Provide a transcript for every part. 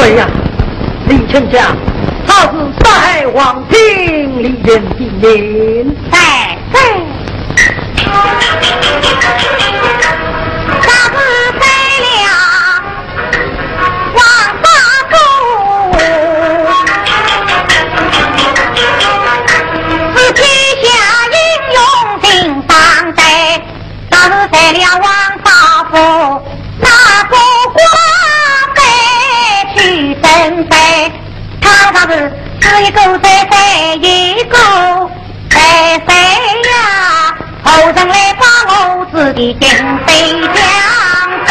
对呀，李丞相，他是杀害王平李人的命。在在。吃一口再塞一口，再塞呀，后人来把我自己定飞将飞。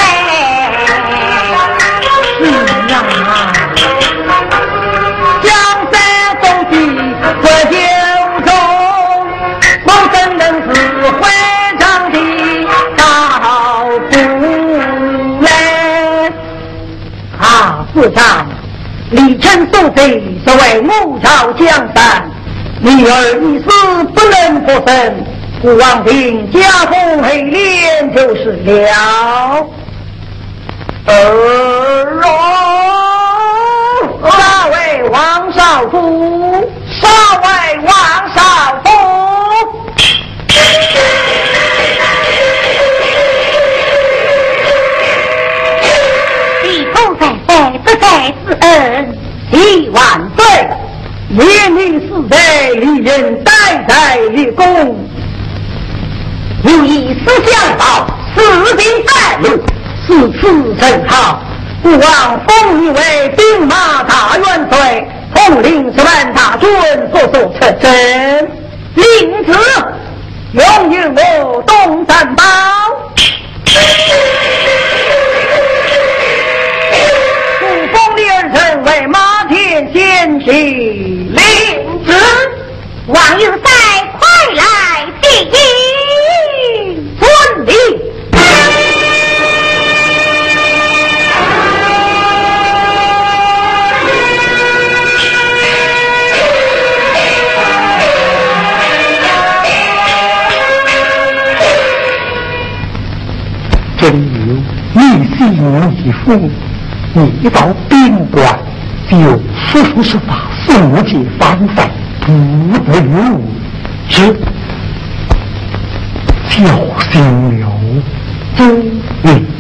是呀，江山走起这九州，我怎能是会？自长，李成所贼是为母朝江山，女儿一死不能复生，故王平加封黑脸就是了。儿哦，那位王少夫，少尉王少夫。在之恩，一万岁！连你死在离人，代代立功。如以思相报，死兵在路，此次甚好。孤王封你为兵马大元帅，统领十万大军，所所出征。令子，永与我东山堡。先行，领旨，王有在，快来接应，遵命。真有逆心义父。你到宾馆就说说是法，不解方法，不得有失，小心了，嗯。压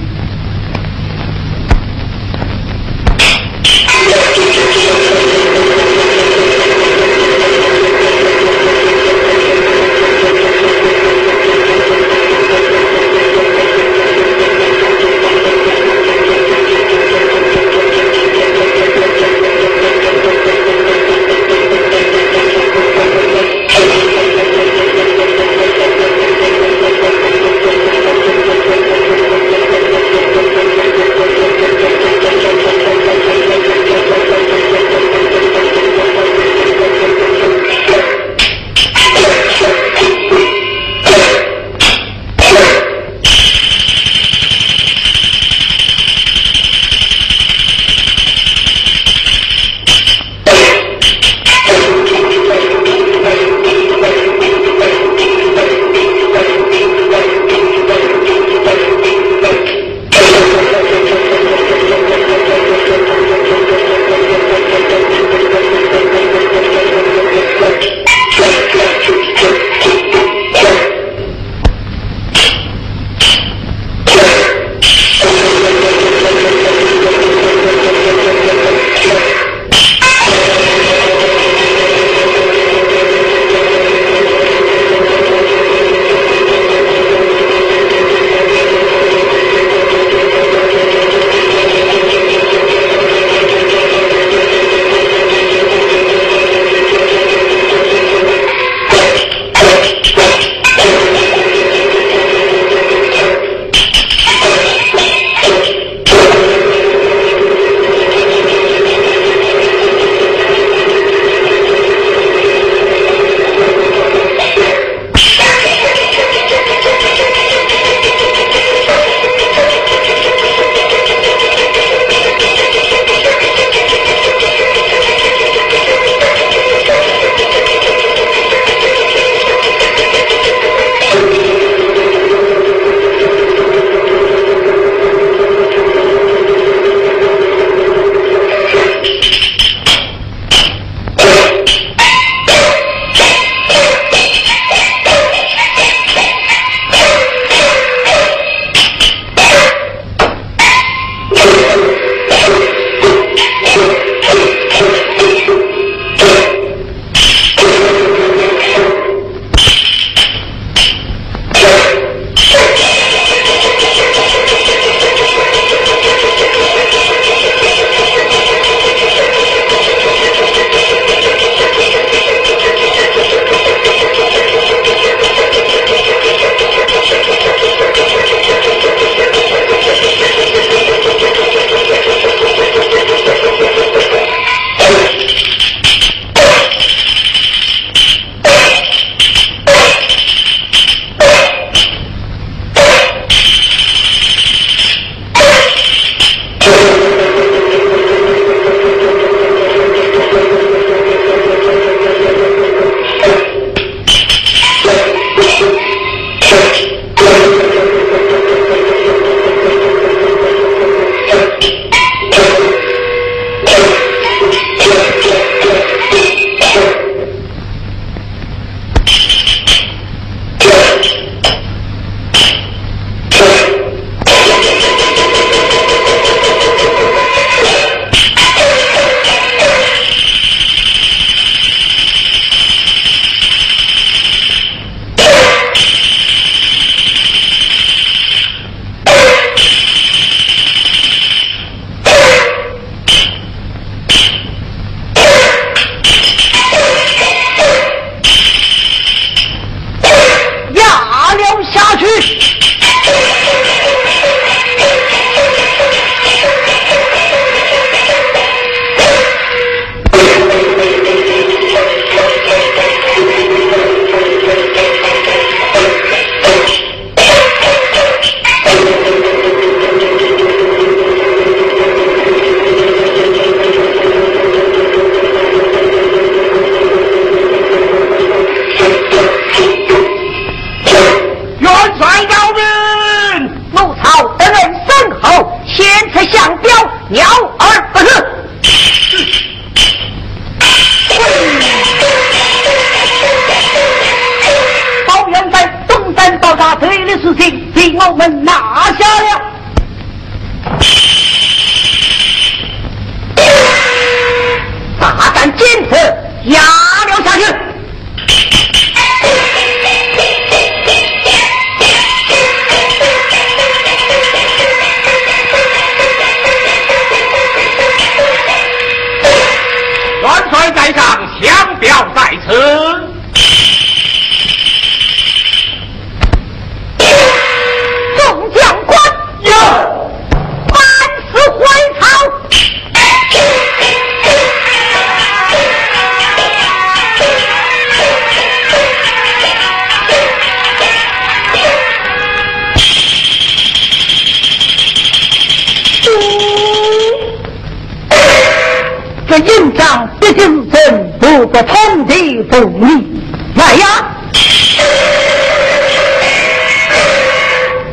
敌不利，来呀！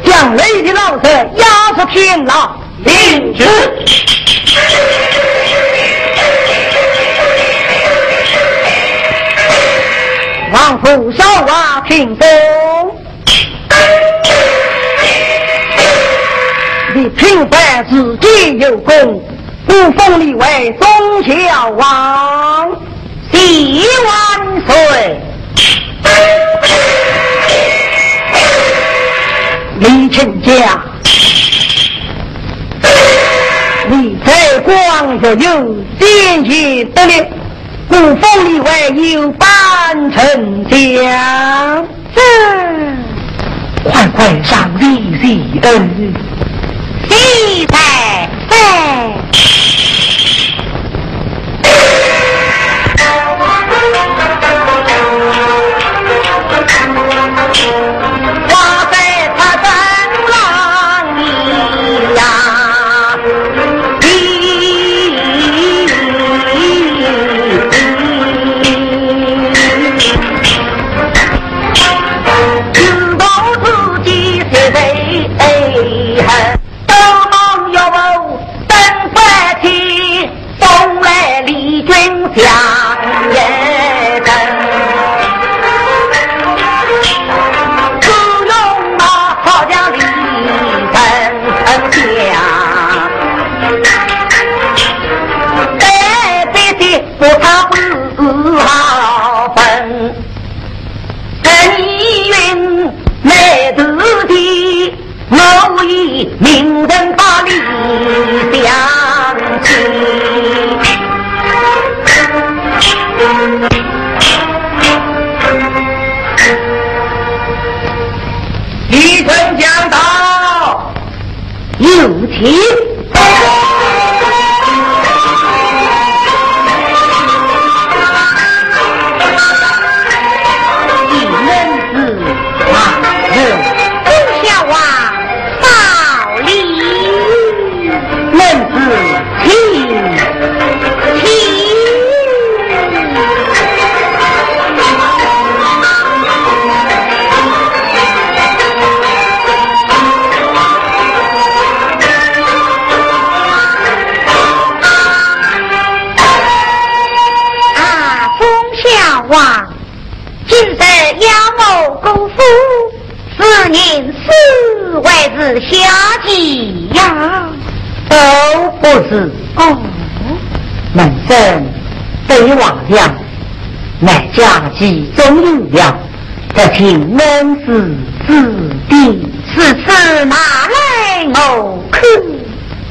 将雷的老子押出天牢，领旨。王府少娃听风，你平白自己有功。不封你为宗孝王，喜万岁！李成家，你在广州有先贤得力，不封你为有班丞相，快快上礼喜灯，集中力量，得听门子子弟，此次拿来我可，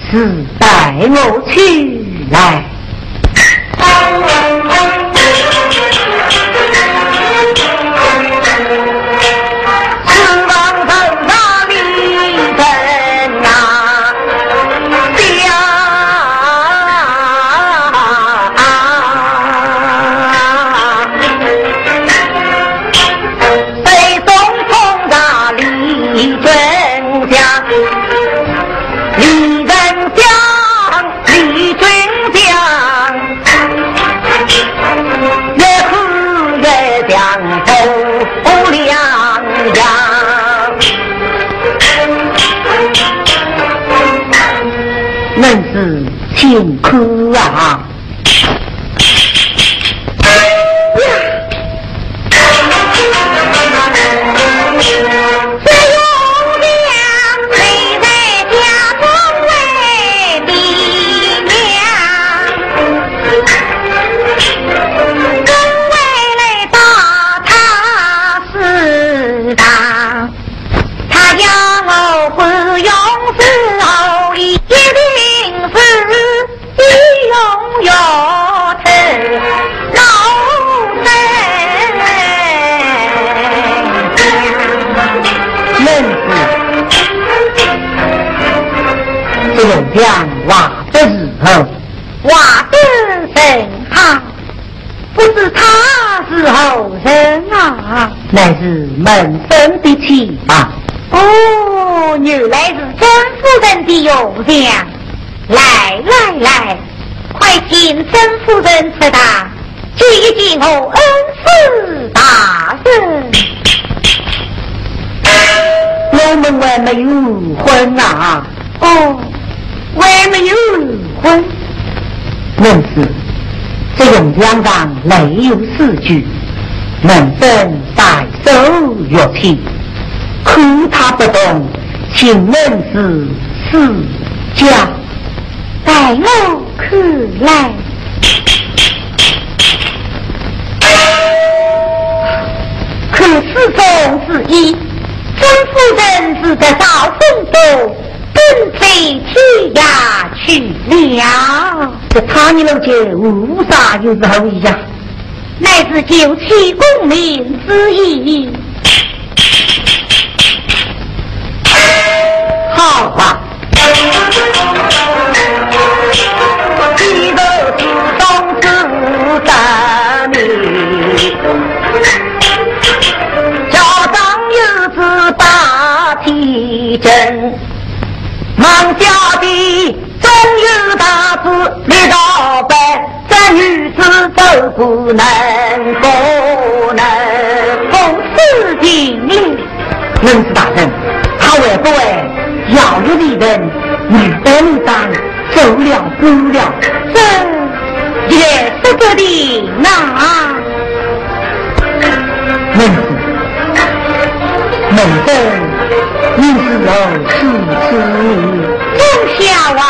是带我去来。哭。这样挖的时候，挖的甚好，不知他是何人啊？乃是门生的妻啊！哦，原来是曾夫人的用娘。来来来，快请曾夫人出堂，见见我恩师大人。我们还没有婚啊！哦。还没有婚，门是这用两上没有四句，门生在手乐器，看他不懂，请门是私家带我看来。可是中之一，曾夫人是个少风度。跟飞天涯去了，这他你老姐无啥有是何意呀？乃是救妻功名之意。好话，一个是东子大名，家上有子大提针。王家的终有大志立大班，这女子走不能，不能风事情里。文子大人，他会不会要有的人女本当走了走了？这也是个的那。文子，文子。你是老妻子，忠孝啊！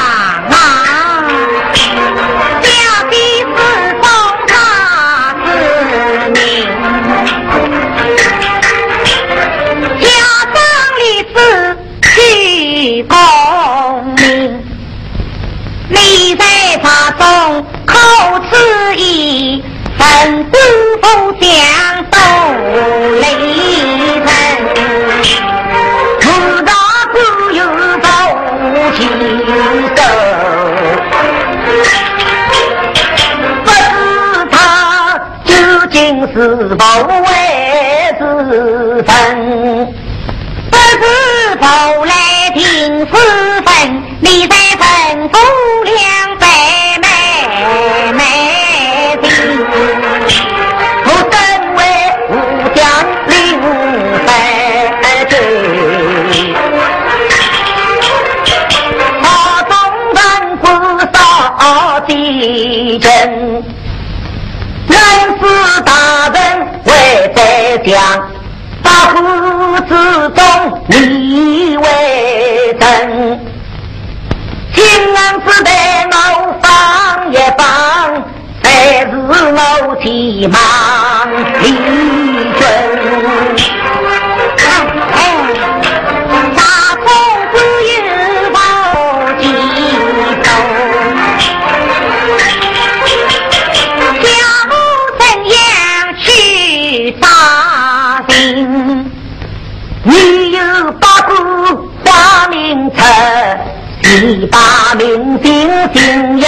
家中你为真。金安子的楼房一房，才是我急忙你把名姓姓也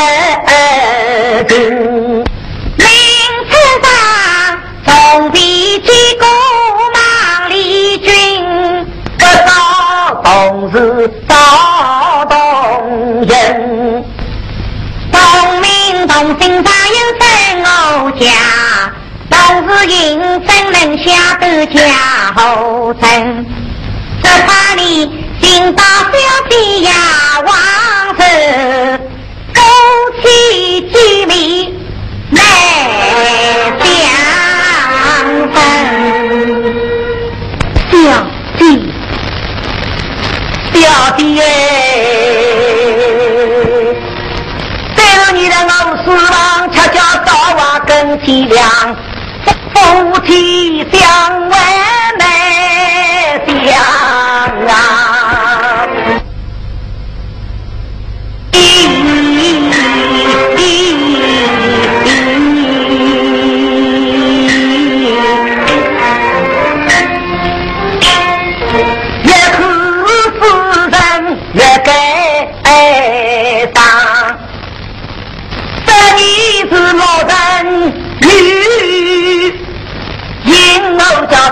定，名次上总比几个忙里军，不少同是少动人，同名同姓上有三我家，都是应征能下得家后生，小姐，这个女人我失望，恰恰早晚更凄凉，夫妻相偎难相啊。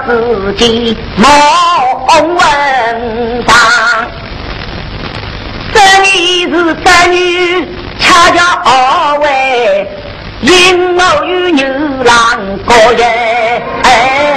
自己莫文章。这里是三女，恰恰二位，因我与牛郎过夜。哎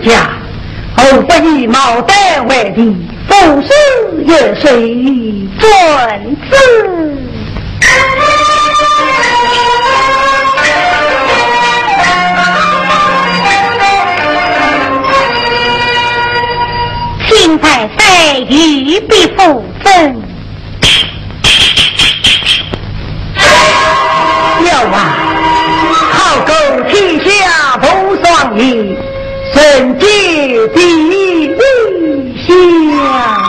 家，后不以毛代为敌，不是也随尊子。清白色，玉必负分。陛下。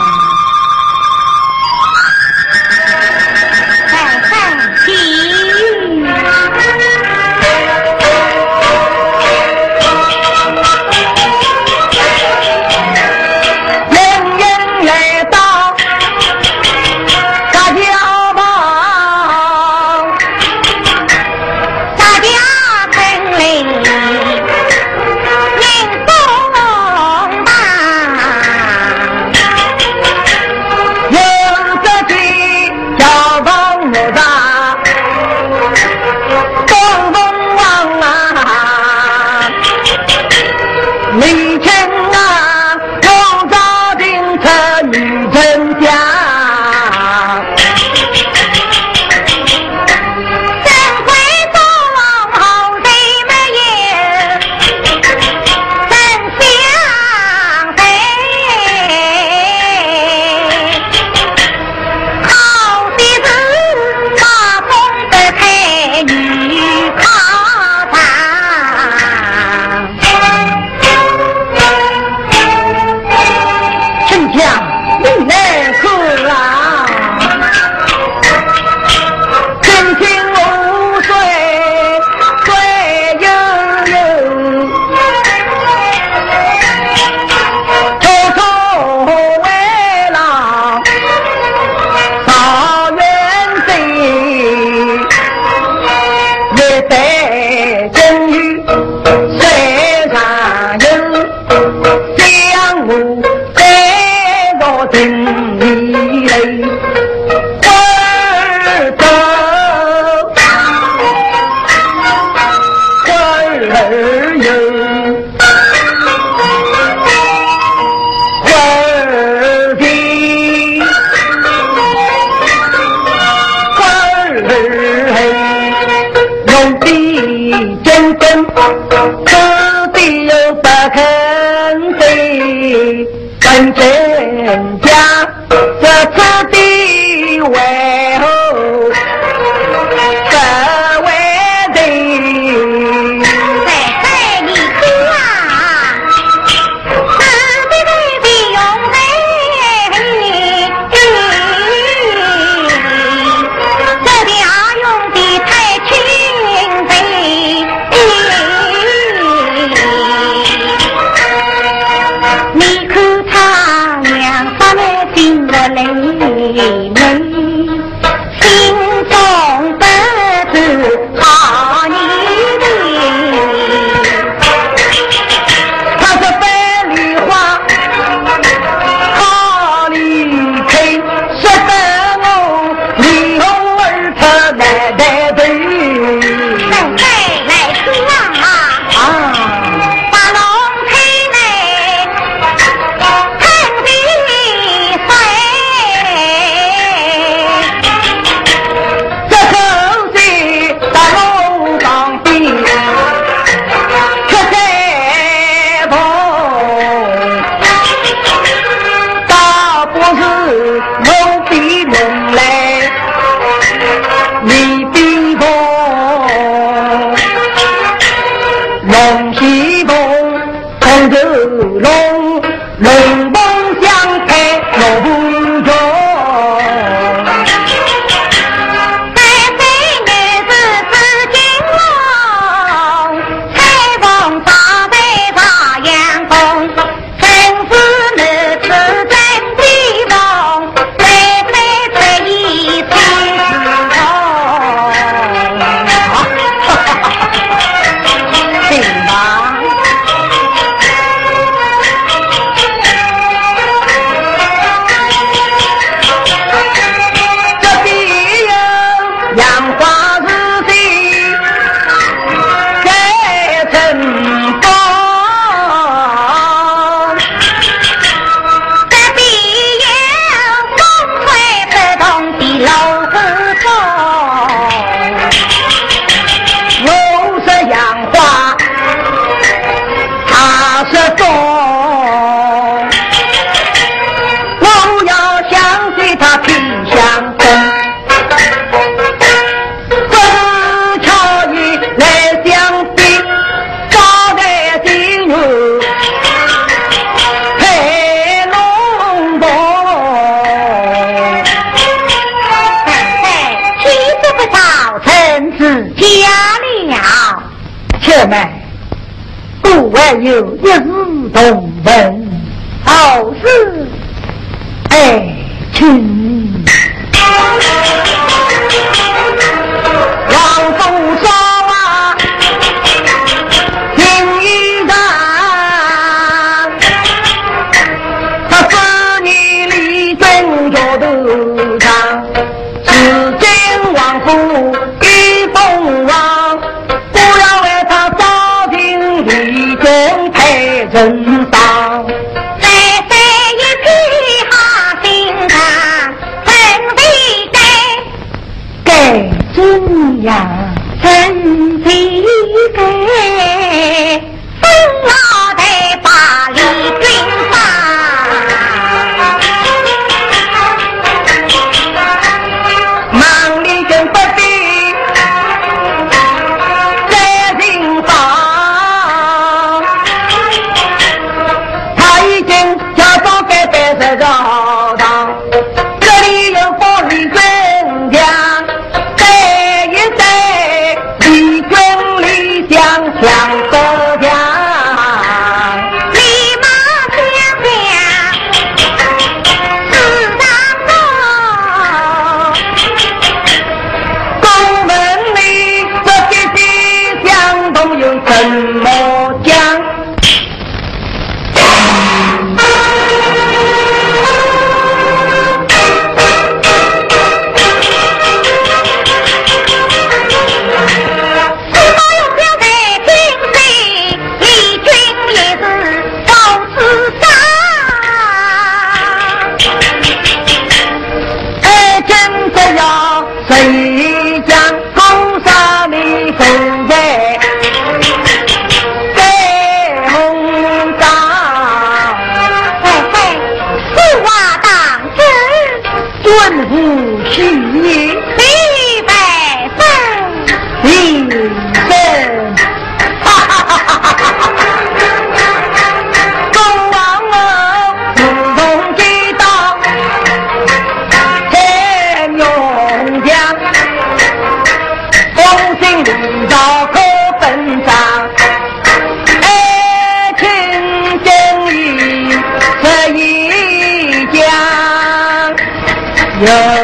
有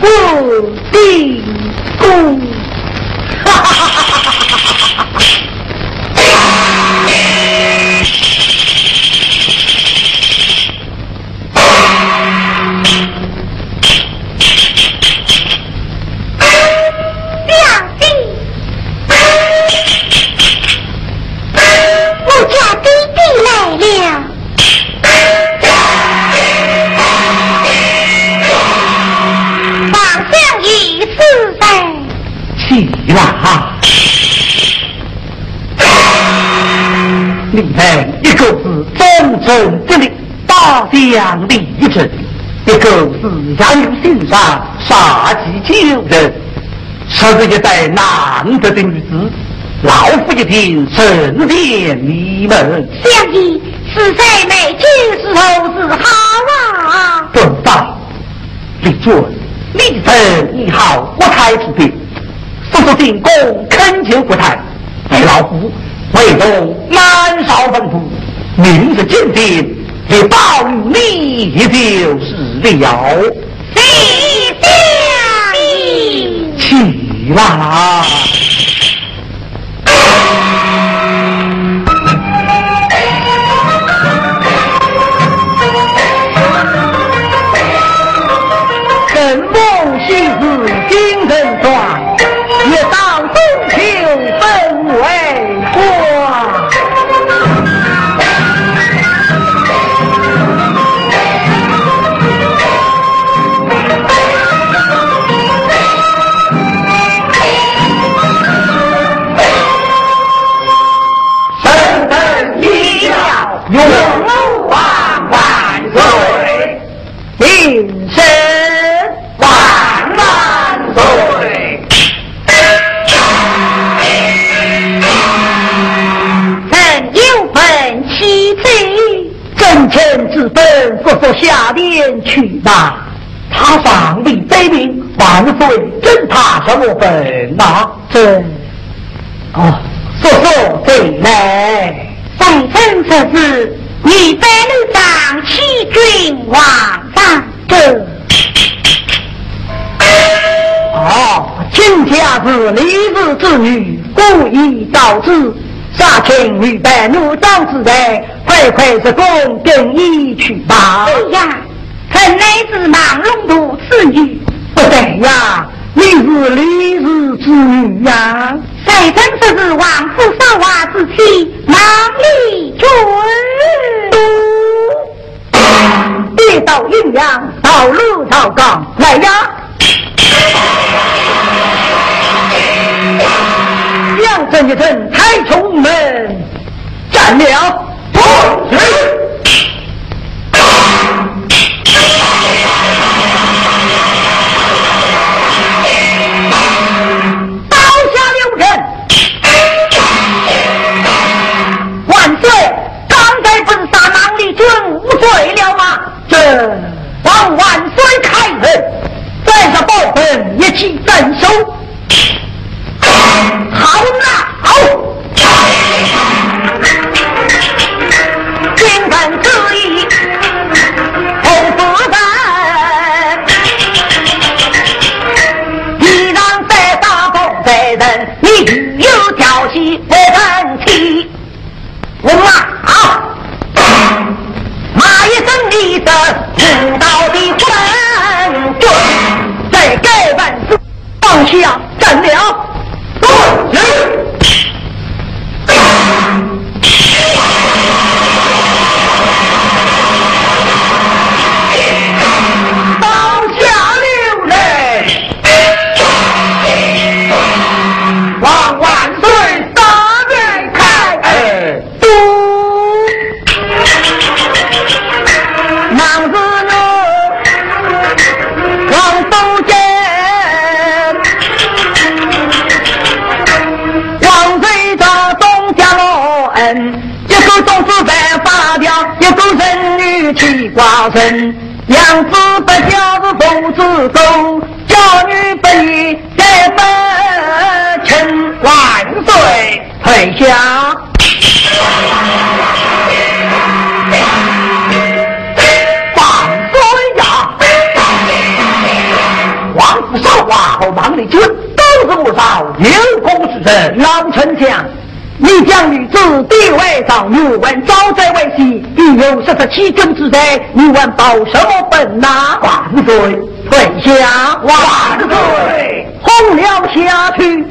不定功。两一之，一个自然有心上杀气救人，杀死一代难得的女子，老夫一听神殿你们。相爷是谁没救时候是好啊？不道，李尊，你真你好，我开出兵，速速进宫恳求国太，待老夫为东满少文武，明日进兵。你报你。必有必定起啦 se fue 少华和王立军都是我少有功之人，老丞相。你将女子地位到女问招在外兮，必有十七军之灾，你问报什么本呐？万岁，退下！万岁，轰了下去！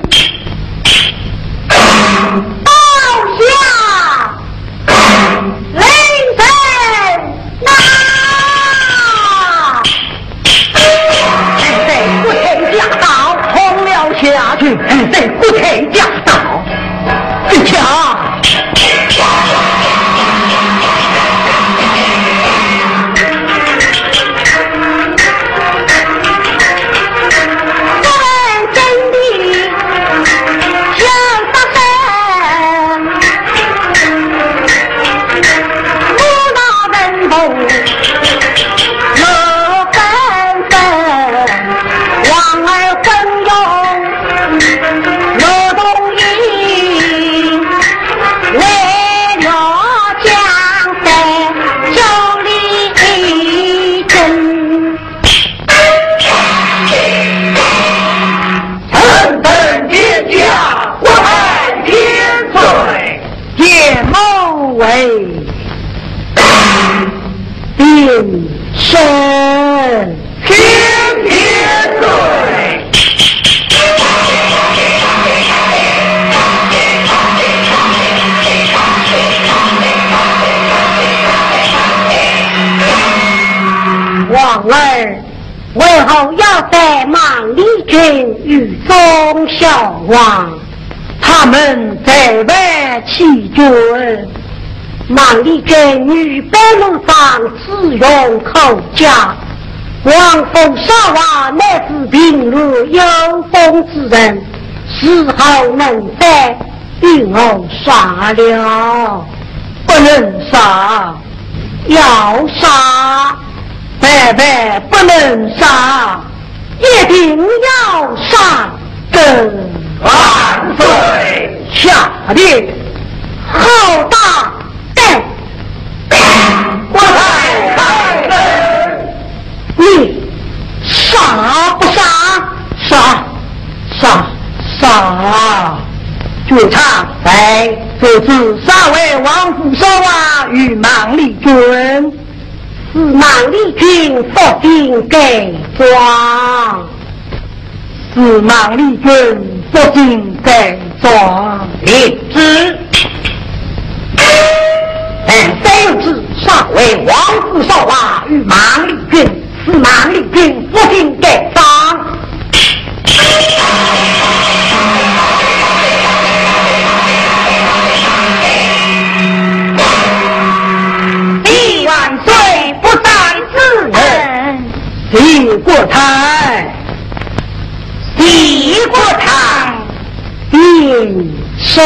后要在孟丽君与忠小王，他们在外欺君。孟丽君女白龙装，自用口假。王封少王乃是平日有功之人，丝后能分，与我杀了，不能杀，要杀。白白不能杀，一定要杀。万岁！下令，好大胆！我太开门。你杀不杀？杀！杀！杀！军长，哎，这次杀为王府少王与孟丽君，是孟丽君伏兵改装。是孟丽君不进改装，立之。但三子上为王子少华与孟丽君，是孟丽君不进改装。李国才。李国堂，应声。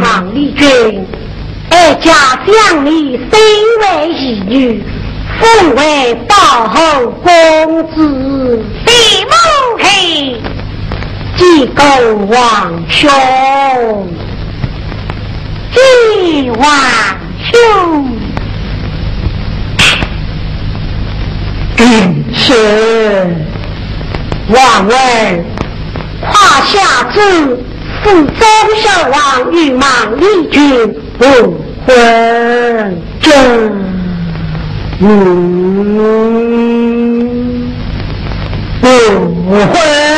孟丽君，哀家将你身为义女，封为保后公子，李母黑，济公王兄，济王兄。是王位胯下之是周孝王与孟丽君不婚证，嗯，不婚。